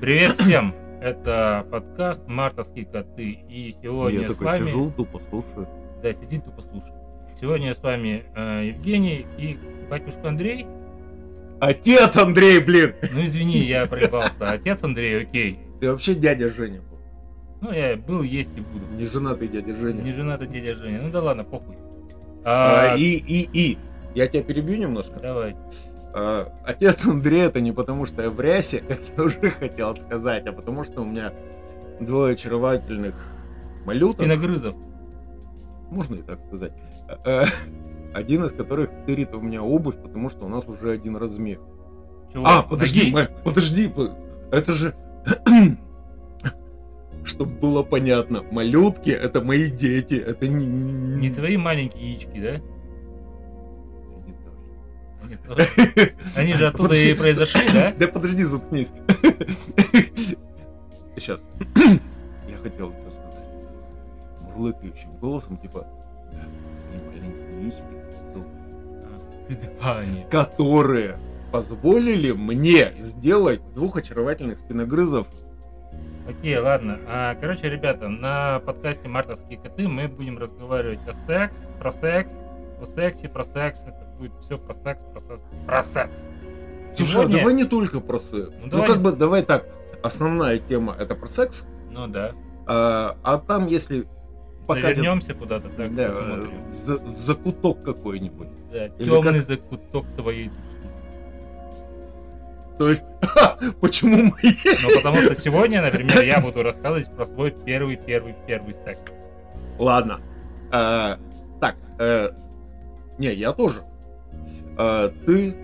Привет всем! Это подкаст «Мартовские коты». И сегодня Я с такой вами... сижу, тупо слушаю. Да, сидит тупо слушает. Сегодня с вами э, Евгений и батюшка Андрей. Отец Андрей, блин! Ну извини, я проебался. Отец Андрей, окей. Ты вообще дядя Женя был. Ну я был, есть и буду. Не женатый дядя Женя. Не женатый дядя Женя. Ну да ладно, похуй. А, А, и, и, и. Я тебя перебью немножко. Давай. А, отец Андрей это не потому, что я в рясе, как я уже хотел сказать, а потому что у меня двое очаровательных малюток. Спиногрызов. Можно и так сказать. А, Один из которых тырит у меня обувь, потому что у нас уже один размер. Чего? А, подожди, Ноги? Подожди, по- это же... Чтобы было понятно, малютки это мои дети, это не... не- Не твои маленькие яички, да? Они тоже. Они же оттуда и произошли, да? Да подожди, заткнись. Сейчас. Я хотел это сказать. Мурлыкающим голосом, типа... Яички, А, которые позволили мне сделать двух очаровательных спиногрызов Окей, ладно. А, короче, ребята, на подкасте «Мартовские коты» мы будем разговаривать о секс, про секс, о сексе, про секс. Это будет все про секс, про секс, про секс. Слушай, Сегодня- а давай не только про секс. Ну, Ну, как не- бы, давай так. Основная тема это про секс, Ну да. а, а там, если покатит, Завернемся куда-то, так да, посмотрим. за- закуток какой-нибудь. Да, темный закуток твоей души. То есть, почему мои? Ну, потому что сегодня, например, я буду рассказывать про свой первый-первый-первый секс. Ладно. А, так, э, не, я тоже. А, ты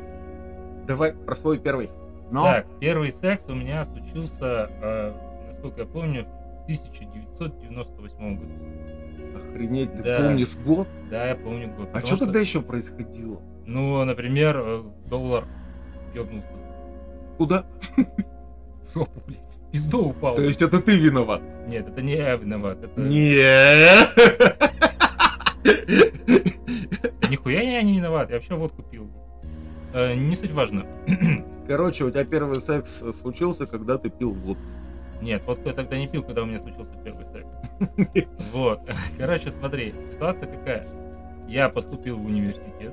давай про свой первый. Но Так, первый секс у меня случился, э, насколько я помню, в 1998 году. охренеть, ты Да. помнишь год? Да, я помню год. А что тогда еще происходило? Ну, например, э, доллар ёбнулся Куда? в жопу, блядь. Пизду упал. То есть это ты виноват? Нет, это не я виноват. Это... Нет. Нихуя я не виноват. Я вообще водку пил. Э, не суть важно. Короче, у тебя первый секс случился, когда ты пил водку. Нет, водку я тогда не пил, когда у меня случился первый секс. Вот. Короче, смотри, ситуация какая. Я поступил в университет,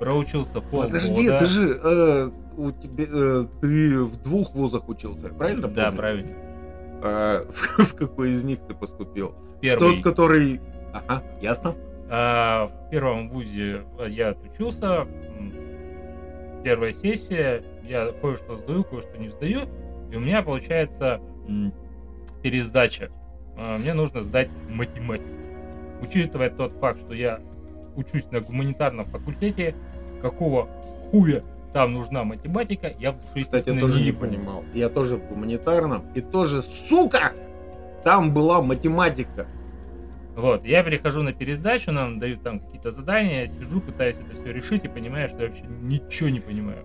проучился полгода. Подожди, ты же э, у тебя э, ты в двух вузах учился, правильно? Да, помню? правильно. Э, в, в какой из них ты поступил? В Первый. тот, который. Ага, ясно. А, в первом вузе э, я отучился. Первая сессия. Я кое-что сдаю, кое-что не сдаю. И у меня получается пересдача. А, Мне нужно сдать математику. Учитывая тот факт, что я учусь на гуманитарном факультете, какого хуя там нужна математика, я в душе, Кстати, я тоже не ебу. понимал. Я тоже в гуманитарном. И тоже, сука! Там была математика. Вот, я перехожу на пересдачу, нам дают там какие-то задания, я сижу, пытаюсь это все решить и понимаю, что я вообще ничего не понимаю.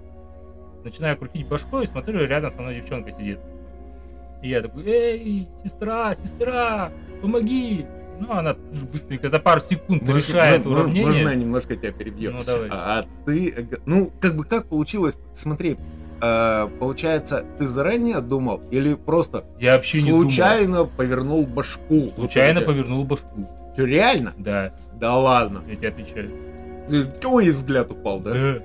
Начинаю крутить башкой и смотрю, рядом со мной девчонка сидит. И я такой, эй, сестра, сестра, помоги! Ну, она быстренько за пару секунд Можно- решает можно- уравнение. Можно я немножко тебя перебью? Ну, давай. А, ты, э, ну, как бы как получилось? Смотри, э, получается, ты заранее думал или просто я вообще не случайно повернул башку? думал. Случайно повернул башку. Чё, реально? Да, Да ладно. я тебе отвечаю. Э, Ой, взгляд упал, да? Да.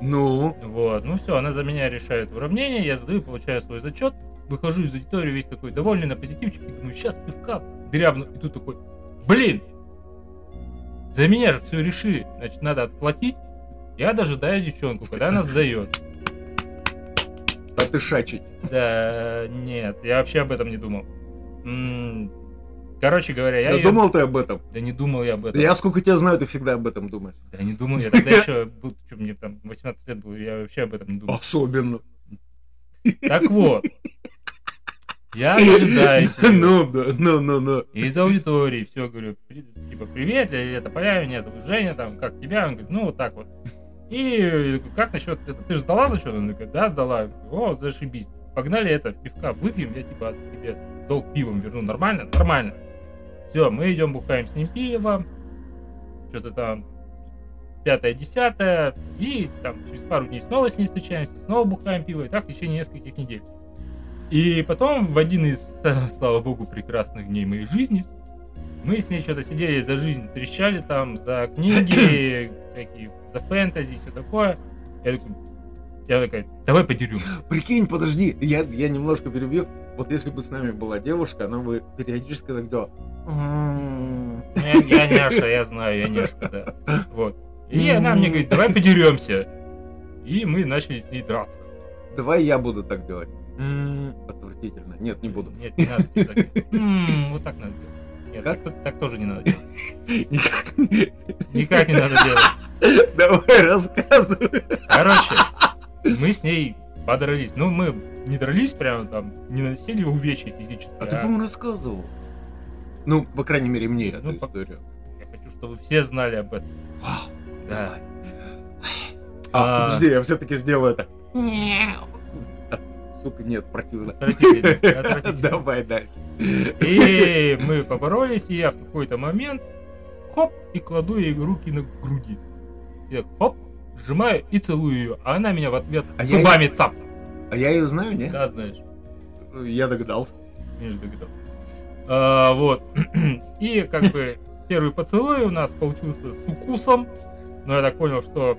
Ну, Вот, ну все, она за меня решает уравнение, я задаю, получаю свой зачет, выхожу из аудитории весь такой довольный на позитивчик и думаю, сейчас пивка дрябну, и тут такой, блин, за меня же все решили, значит, надо отплатить. Я дожидаю девчонку, когда она сдает. Отышачить. Да, нет, я вообще об этом не думал. Короче говоря, я Я её- думал ты об этом? Да не думал я об этом. Я сколько тебя знаю, ты всегда об этом думаешь. Да не думал, я тогда еще был, что мне там 18 лет было, я вообще об этом не думал. Особенно. Так вот, я дожидаюсь. её. Ну, да, ну, ну, ну. Из аудитории все говорю, типа, привет, это Поля, меня зовут Женя, там, как тебя? Он говорит, ну, вот так вот. И как насчет, ты же сдала зачет? Он говорит, да, сдала. О, зашибись. Погнали это, пивка выпьем, я типа тебе долг пивом верну. Нормально? Нормально. Все, мы идем бухаем с ним пиво. Что-то там пятое, десятое. И там через пару дней снова с ней встречаемся, снова бухаем пиво. И так в течение нескольких недель. И потом в один из, слава богу, прекрасных дней моей жизни мы с ней что-то сидели за жизнь, трещали там, за книги, всякие, за фэнтези, все такое. Я такой, я такая, давай подеремся. Прикинь, подожди, я, я немножко перебью. Вот если бы с нами была девушка, она бы периодически так делала. «М-м-м». Я, я няша, я знаю, я няшка, да. Вот. И она мне говорит, давай подеремся. И мы начали с ней драться. Давай я буду так делать. Отвратительно. Нет, не буду. Нет, не надо. Вот так надо делать. Нет, Как? так, так тоже не надо делать. Никак. Никак не надо делать. Давай рассказывай. Короче, мы с ней подрались. Ну, мы не дрались прямо там, не наносили увечья физически. А ты, а по-моему, рассказывал. Ну, по крайней мере, мне эту Ну, по- историю. Я хочу, чтобы все знали об этом. Вау, Да. давай. А, А. подожди, я все-таки сделаю это. Сука, нет, противно. Давай дальше. И мы поборолись, и я в какой-то момент хоп, и кладу ей руки на груди. Я хоп, сжимаю и целую ее, а она меня в ответ А я зубами цап. А я ее знаю, не? Да, знаешь, Я догадался. между догадал. А, вот. И как бы первый поцелуй у нас получился с укусом, но я так понял, что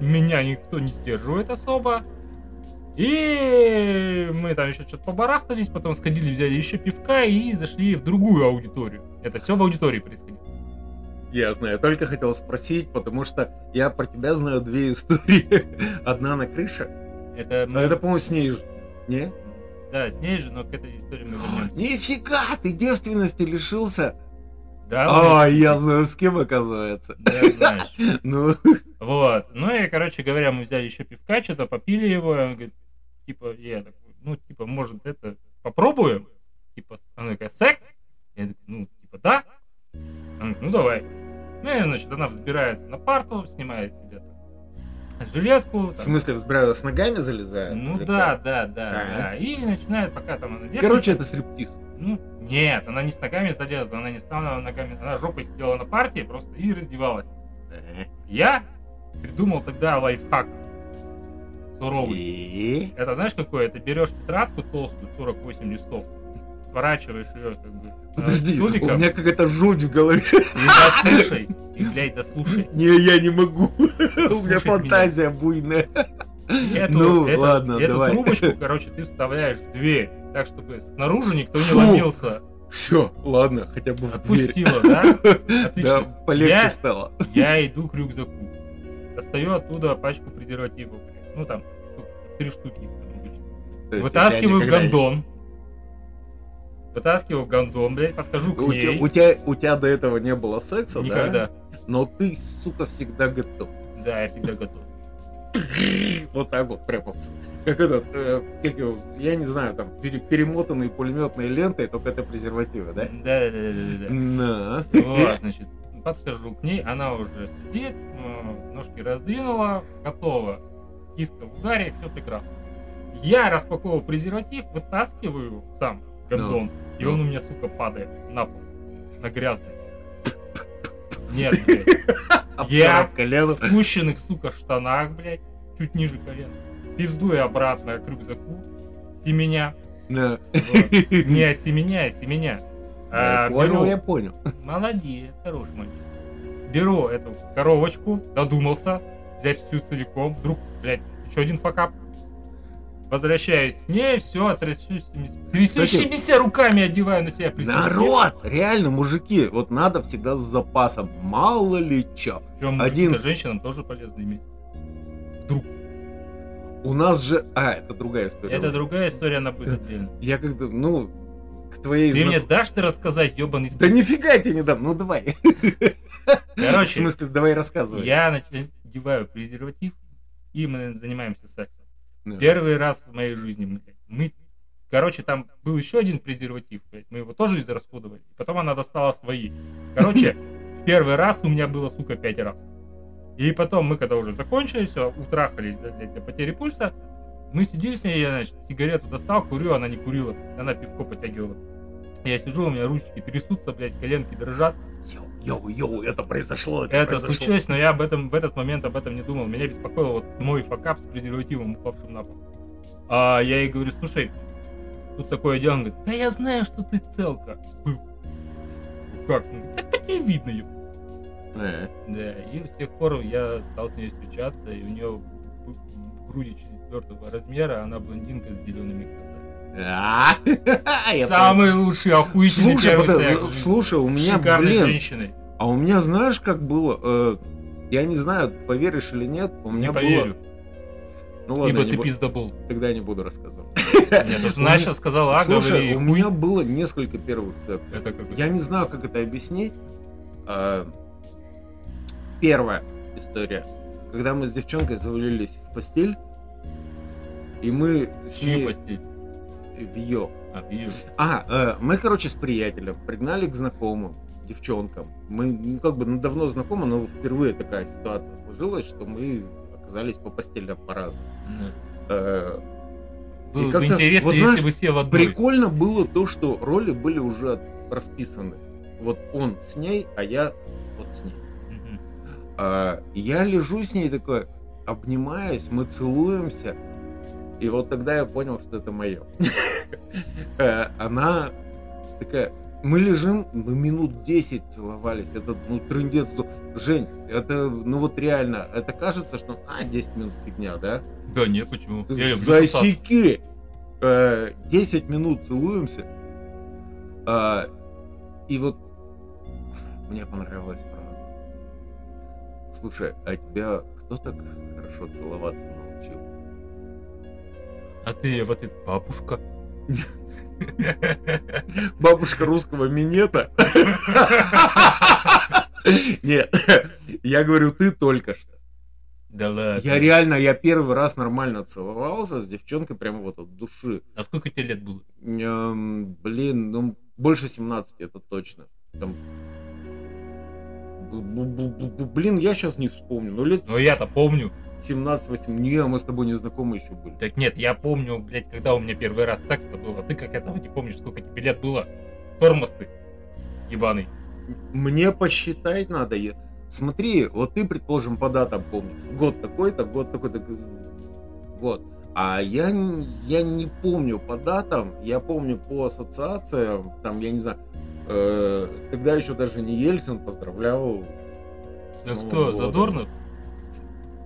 меня никто не сдерживает особо. И мы там еще что-то побарахтались, потом сходили, взяли еще пивка и зашли в другую аудиторию. Это все в аудитории происходило. Я знаю, только хотел спросить, потому что я про тебя знаю две истории. Одна на крыше. Это, мы- А это, по-моему, с ней же. Не? Да, с ней же, но к этой истории мы вернемся. Нифига, ты девственности лишился. Да, А, мы- я знаю, с кем оказывается. да, знаешь. Ну, Вот. Ну и, короче говоря, мы взяли еще пивка, что-то попили его. и Он говорит, типа, я такой, ну, типа, может, это попробуем? Типа, она такая, секс? Я такой, ну, типа, да. Она говорит, ну, давай. Ну, и, значит, она взбирается на парту, снимает себе там жилетку. в там. смысле, взбираю, с ногами залезаю? Ну да, да, да, Ага. да. И начинает, пока там она вешает- Короче, это стриптиз. Ну, нет, она не с ногами залезла, она не стала ногами, она жопой сидела на партии просто и раздевалась. Э, Я придумал тогда лайфхак суровый. И? Это знаешь какое? Это берешь тетрадку толстую, 48 листов, сворачиваешь ее как бы Подожди, у меня какая-то жуть в голове. и дослушай, и, блядь, дослушай. Не, я не могу. У меня фантазия буйная. Эту, Ну, эту- ладно, эту давай. трубочку, короче, ты вставляешь в дверь, так, чтобы снаружи никто не Фу. ломился. Все, ладно, хотя бы в дверь. Отпустила, да? Да, Отлично. полегче Я- стало. Я иду к рюкзаку. Достаю оттуда пачку презервативов. Ну там, три штуки. есть Вытаскиваю тебя не- гондон. Вытаскиваю гондон, блядь, подхожу к У тебя, ней. у, тебя, у тебя до этого не было секса, Никогда. да? Но ты, сука, всегда готов. Да, я всегда готов. Вот так вот, прямо с- как этот, э, как его, я не знаю, там, пере- перемотанные пулеметной лентой, только это презервативы, да? Да, да, да, да, да. На. Вот, значит, подхожу к ней, она уже сидит, э, ножки раздвинула, готова. Киска в ударе, все прекрасно. Я распаковываю презерватив, вытаскиваю сам гондон, и он у меня, сука, падает на пол, на грязный. Нет, блядь. Я в спущенных, сука, штанах, блядь, чуть ниже колена. Пиздую обратно к рюкзаку, семеня. На. Вот. Не семеня, семеня. Я А, понял, беру- я понял. Молодец, хороший мальчик. Беру эту коробочку, додумался, взять всю целиком, вдруг, блядь, еще один факап. Возвращаюсь к ней, все, трясущимися, трясущимися руками одеваю на себя презерватив. Народ, реально, мужики, вот надо всегда с запасом. Мало ли чё. Причем один- женщинам тоже полезно иметь. Вдруг. У нас же... А, это другая история. Это другая история, она будет отдельно. Я как-то, ну, к твоей... Ты знак- мне дашь ты рассказать, ебаный Да нифига я тебе не дам, ну давай. В Короче, смысле, давай рассказывай. я надеваю презерватив, и мы занимаемся сексом. Да. Первый раз в моей жизни мы, мы короче, там был еще один презерватив, блядь, мы его тоже израсходовали. Потом она достала свои. Короче, в первый раз у меня было, сука, пять раз. И потом мы, когда уже закончили, все, утрахались да, блядь, до потери пульса, мы сидели с ней, я, значит, сигарету достал, курю, она не курила, она пивко потягивала. Я сижу, у меня ручки трясутся, блядь, коленки дрожат. Йоу, йоу, йоу, это произошло, это, Это произошло. случилось, но я об этом в этот момент об этом не думал. Меня беспокоил вот мой факап с презервативом, упавшим на пол. А я ей говорю, слушай, Тут такой один говорит, да я знаю, что ты целка. «Ну Как? Он говорит, Так по тебе видно, ёп». Э, Да, и с тех пор я стал с ней встречаться, и у нее груди четвертого размера, она блондинка с зелеными Самый лучший, охуительный Слушай, первый секс. слушай, у меня, Шикарной блин, а у меня знаешь, как было? Э, я не знаю, поверишь или нет, у меня Не поверю, было... Ну ладно, ибо ты бу- пиздобол. тогда не буду рассказывать. Нет, ты начал, сказал, а, Слушай, у меня было несколько первых сексов. Я не знаю, как это объяснить. А, Первая история. Когда мы с девчонкой завалились в постель, и мы с Чью ней постель? В ее. А, вижу. А, э, мы, короче, с приятелем пригнали к знакомым, девчонкам. Мы, ну, как бы, ну, давно знакомы, но впервые такая ситуация сложилась, что мы оказались по постелям по-разному. Э, Было бы интересно, вот если знаешь, бы все в одной. Прикольно было то, что роли были уже расписаны. Вот он с ней, а я вот с ней. Мгм. А, я лежу с ней такой, обнимаюсь, мы целуемся. И вот тогда я понял, что это мое. Она такая, мы лежим, мы минут 10 целовались. Это, ну, трындец. ну, Жень, это, ну вот реально, это кажется, что, а, 10 минут фигня, да? Да нет, почему? Я. Засеки! Э, 10 минут целуемся. А, И вот мне понравилась фраза. Слушай, а тебя кто так хорошо целоваться научил? А ты в ответ бабушка. Бабушка русского минета? Нет, я говорю, ты только что. Да ладно. Я реально, я первый раз нормально целовался с девчонкой прямо вот от души. А сколько тебе лет было? Эм, блин, ну больше 17, это точно. Там... Блин, я сейчас не вспомню. Ну, лет Ну я-то помню. 17-18. Не, мы с тобой не знакомы еще были. Так нет, я помню, блядь, когда у меня первый раз секс-то был, а ты как этого не помнишь, сколько тебе лет было? Тормоз ты, ебаный. Мне посчитать надо. Я- Смотри, вот ты, предположим, по датам помнишь. Год такой-то, год такой-то. Вот. А я, я не помню по датам, я помню по ассоциациям, там, я не знаю, э, тогда еще даже не Ельцин поздравлял. Новым кто, годом. Задорнов?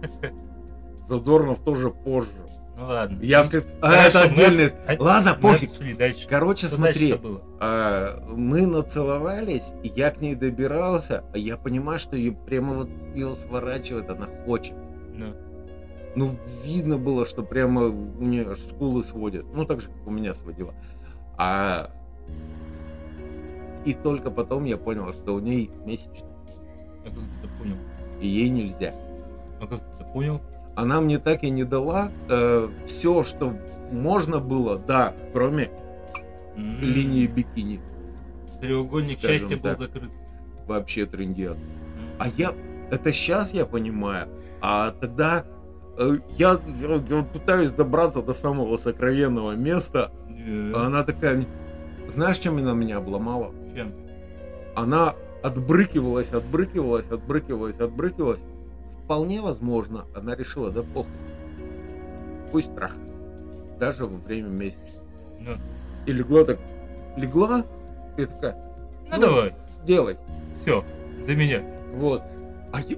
Задорнов тоже позже. Ну ладно. Я как... А, это мы- отдельность. а- Ладно, мы пофиг. шли дальше. Короче, Что смотри, дальше-то было? а, мы нацеловались, и я к ней добирался, а я понимаю, что ее прямо вот ее сворачивает, она хочет. Ну, Ну, видно было, что прямо у нее аж скулы сводят. Ну, так же, как у меня сводила. А... И только потом я понял, что у ней ты это понял? и ей нельзя. А как ты понял? Она мне так и не дала все, что можно было, да, кроме М, линии бикини. Треугольник счастья был закрыт. Вообще трендец. М. А я, это сейчас я понимаю, а тогда э, я, я- я пытаюсь добраться до самого сокровенного места, Э, а она такая, знаешь, чем она меня обломала? Чем? Она отбрыкивалась, отбрыкивалась, отбрыкивалась, отбрыкивалась. Вполне возможно, она решила, да похуй, пусть трахает, даже во время месячных. Ну, И легла так, легла, и такая, ну Ну, давай, делай. все, за меня. Вот. А я-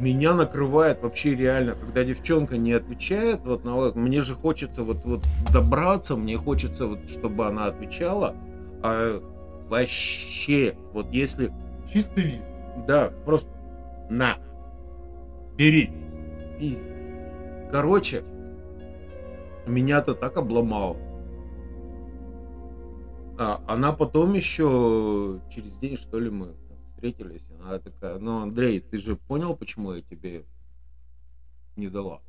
меня накрывает вообще реально, когда девчонка не отвечает, вот на мне же хочется вот, вот добраться, мне хочется вот, чтобы она отвечала, а вообще, вот если, Чистый лист. да, просто на, Бери. и, короче, меня-то так обломало. А, она потом еще через день, что ли, мы встретились. Она такая, ну, Андрей, ты же понял, почему я тебе не дала?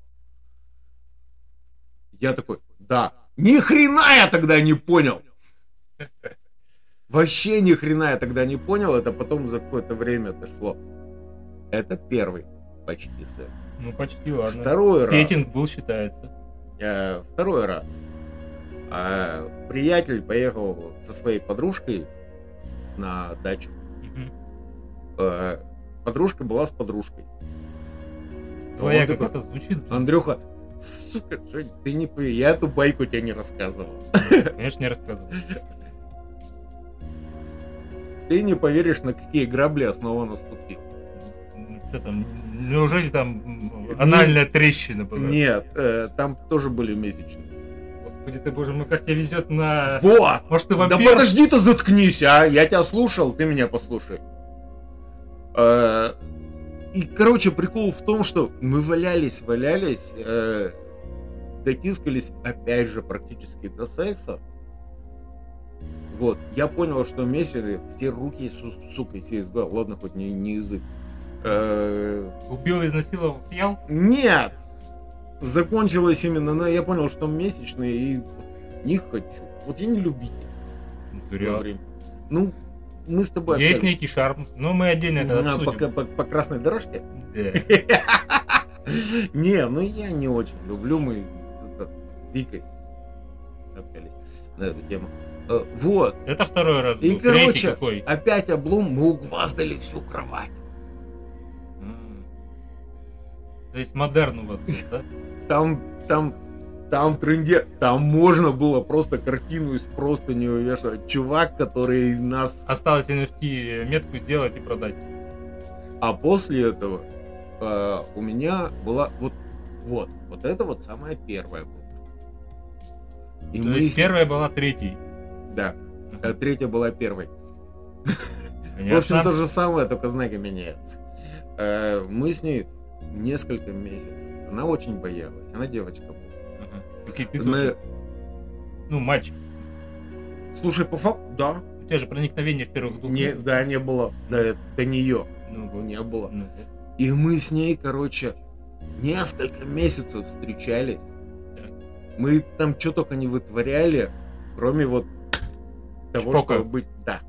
Я такой, да. Ни хрена я тогда не понял. Вообще ни хрена я тогда не понял. Это потом за какое-то время дошло. Это первый почти секс. Ну почти ладно. Второй раз. Петинг был, считается. Э, второй раз. А, приятель поехал со своей подружкой на дачу. Э, подружка была с подружкой. Твоя как это звучит? Андрюха, Сука, Жень, ты не я эту байку тебе не рассказывал. Конечно, не рассказывал. Ты не поверишь, на какие грабли я снова наступил. Что там? Неужели там анальная трещина была? Нет, э, там тоже были месячные. Господи ты, боже мой, как тебя везет на... Вот! Может, ты Да вампир? подожди ты заткнись, а! Я тебя слушал, ты меня послушай. Э, И, короче, прикол в том, что мы валялись, валялись, э, дотискались, опять же, практически до секса. Вот, я понял, что месяцы все руки, су- сука, все из головы. Ладно, хоть не, не язык. Э, Убил, изнасиловал, съел? Нет! Закончилось именно, на, я понял, что месячные и не хочу. Вот я не любитель. Зря. Ну, мы с тобой Есть общались. некий шарм, но мы отдельно это На- по, обсудим. по- по красной дорожке? Да. Не, ну я не очень люблю. Мы с Викой общались на эту тему. Э, Вот. Это второй раз И, короче, опять облом, мы угваздали всю кровать. То есть модерн у вас был, да? Там, там, там тренде, там можно было просто картину из простыни увешивать. Чувак, который нас... Осталось NFT метку сделать и продать. А после этого э, у меня была вот, вот, вот это вот самая первая была. И То мы есть с- первая была третьей. Да, а третья была первой. Понятно? В общем, то же самое, только знаки меняются. Э, мы с ней несколько месяцев. Она очень боялась. Она девочка была. Какие ты Мы- Ну, мальчик. Слушай, по факту, да. У тебя же проникновение в первых двух. Не, да, не было. Да, до нее Ну, не было. Ну. И мы с ней, короче, несколько месяцев встречались. Так. Мы там что только не вытворяли, кроме вот того, Чпока. чтобы быть... Да.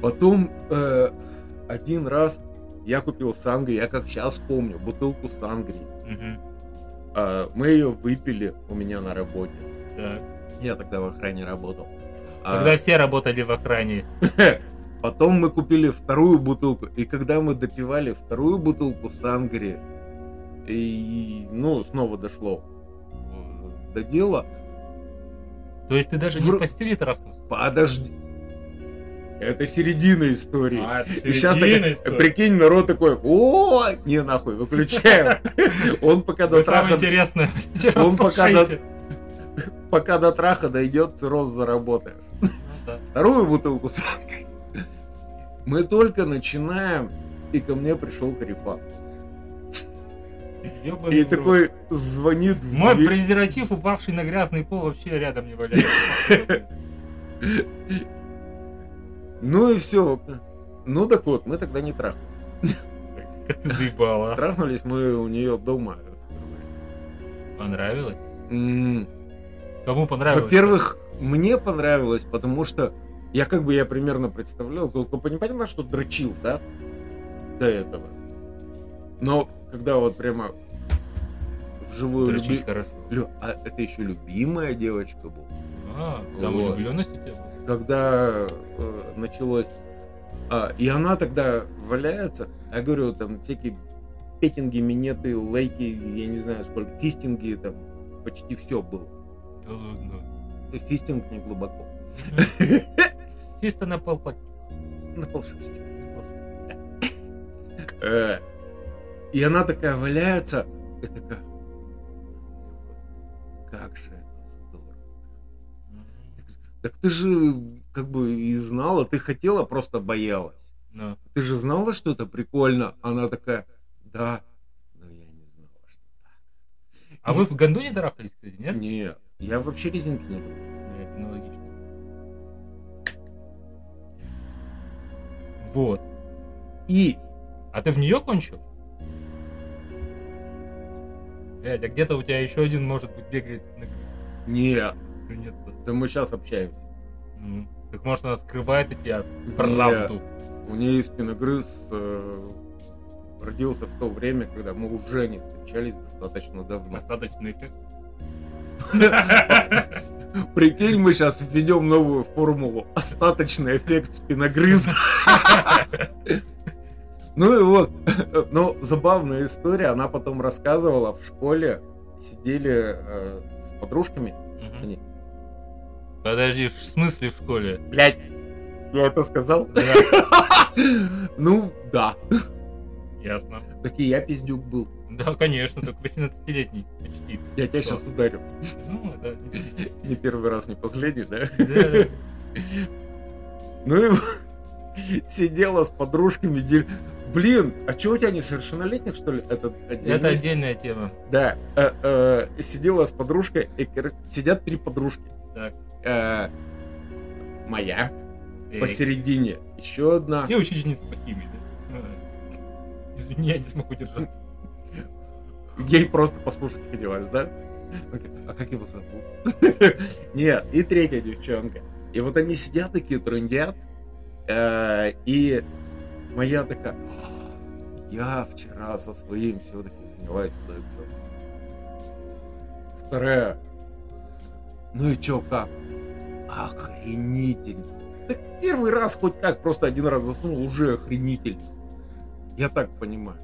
Потом э, один раз я купил сангри, я как сейчас помню, бутылку сангри. Мгм. А, мы ее выпили у меня на работе. Так. Я тогда в охране работал. А, Когда все работали в охране. Потом мы купили вторую бутылку, и когда мы допивали вторую бутылку сангри, и, ну, снова дошло э, до дела, То есть ты даже не Вр- в постели трахнулся? подожди, это середина истории. А, это И сейчас середина истории. прикинь, народ такой, о, не нахуй, выключаем. Он пока до Вы самое траха, интересное. Он пока до- пока до траха дойдет, цирроз заработаешь. Ну. Вторую бутылку сангри. Мы только начинаем, и ко мне пришел Карифан. И такой звонит в Мой презерватив, упавший на грязный пол, вообще рядом не валяется. Ну и все. Ну так вот, мы тогда не трахнулись. Как ты заебала. Трахнулись мы у нее дома. Понравилось? Кому понравилось? Во-первых, мне понравилось, потому что я как бы я примерно представлял, только понятно, что дрочил, да, до этого. Но когда вот прямо вживую люби... хорошо. Лю- А это еще любимая девочка была. А, там Вот. влюбленность у тебя была? Когда э, началось. А, и она тогда валяется, я говорю, там всякие петинги, минеты, лейки, я не знаю сколько, фистинги, там почти все было. Да ладно. Фистинг не глубоко. Чисто на полпак. На полшишечки. Э, И она такая валяется, и такая, как же это. Так ты же как бы и знала, ты хотела, просто боялась. Ну, Ты же знала, что это прикольно? Она такая, да, но я не знала, что так. А вы в гондоне трахались, кстати, нет? Нет, я вообще резинки не люблю. Ну. Вот. И А ты в нее кончил? Блядь, а где-то у тебя еще один, может быть, бегает на нет, нет да мы сейчас общаемся. Так может она скрывает от тебя правду? У нее спиногрыз э, родился в то время, когда мы уже не встречались достаточно давно. Достаточный эффект. Прикинь, мы сейчас введем новую формулу. Остаточный эффект спиногрыза. Ну и вот, ну, забавная история, она потом рассказывала в школе, сидели э, с подружками, они, Подожди, в смысле в школе? блядь, я это сказал? Да, Ну, да. ясно. Такие, я пиздюк был. Да, конечно, только 18-летний почти. Я тебя сейчас ударю. Ну, да. Не первый раз, не последний, да? Да, Ну и сидела с подружками, Блин, а чего у тебя несовершеннолетних, что ли? Это отдельная Это отдельная тема. Да, э, э, сидела с подружкой, и, сидят три подружки. Так. Э, моя, Эй. посередине еще одна. И учительница по химии, да? А. Извини, я не смог удержаться. Ей просто послушать хотелось, да? А как его зовут? Нет, и третья девчонка. И вот они сидят такие, трындят. э, И моя такая, «А, я вчера со своим все-таки занялась сексом. Вторая, ну и чё, как? Охренительно. Так первый раз хоть как, просто один раз засунул, уже охренительно. Я так понимаю.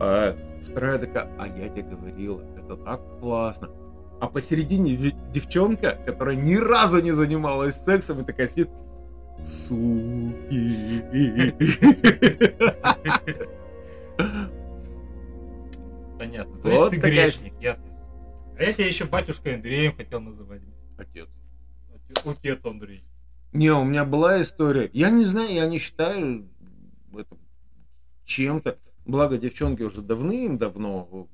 А вторая такая, а я тебе говорила, это так классно. А посередине девчонка, которая ни разу не занималась сексом, и такая сидит, суки. Понятно. То есть Вот ты такая- грешник, ясно. А я тебя еще батюшкой Андреем хотел называть. Отец. Отец Андрей. Не, у меня была история. Я не знаю, я не считаю это чем-то. Благо, девчонки уже давным-давно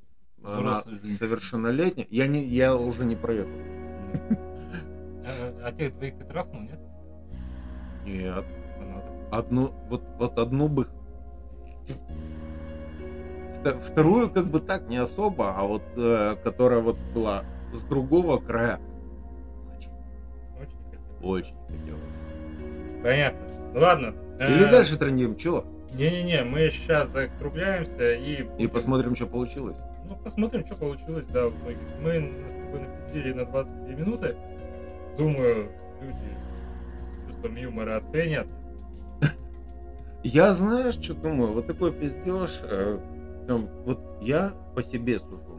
она Взрослая жизнь. совершеннолетняя. Я, не, я уже не про это. А, а тех двоих ты трахнул, нет? Нет. Понятно. Одну, вот, вот одну бы... Вто- Вторую как бы так не особо, а вот э, которая вот была с другого края. Очень, Очень хотел. очень хотелось. Понятно. Ну ладно. Или Э, дальше трендим, чё? Не-не-не, мы сейчас закругляемся и... И посмотрим, что получилось. Ну, посмотрим, что получилось, да, итоге. Мы с тобой напиздили на 22 минуты. Думаю, люди с чувством юмора оценят. Я знаешь, что думаю? Вот такой пиздеж. э, вот я по себе сужу.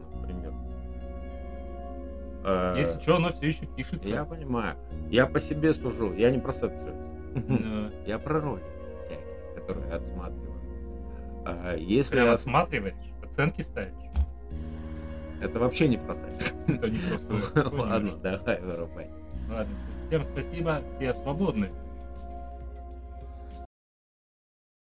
Э, Если что, оно все еще пишется. Я понимаю. Я по себе сужу. Я не про. Э, Я про ролики всякие, которые я отсматриваю. А если Прям я... осматриваешь, оценки ставишь. Это вообще не про секс. Ладно, давай, вырубай. Ладно, всем спасибо, все свободны.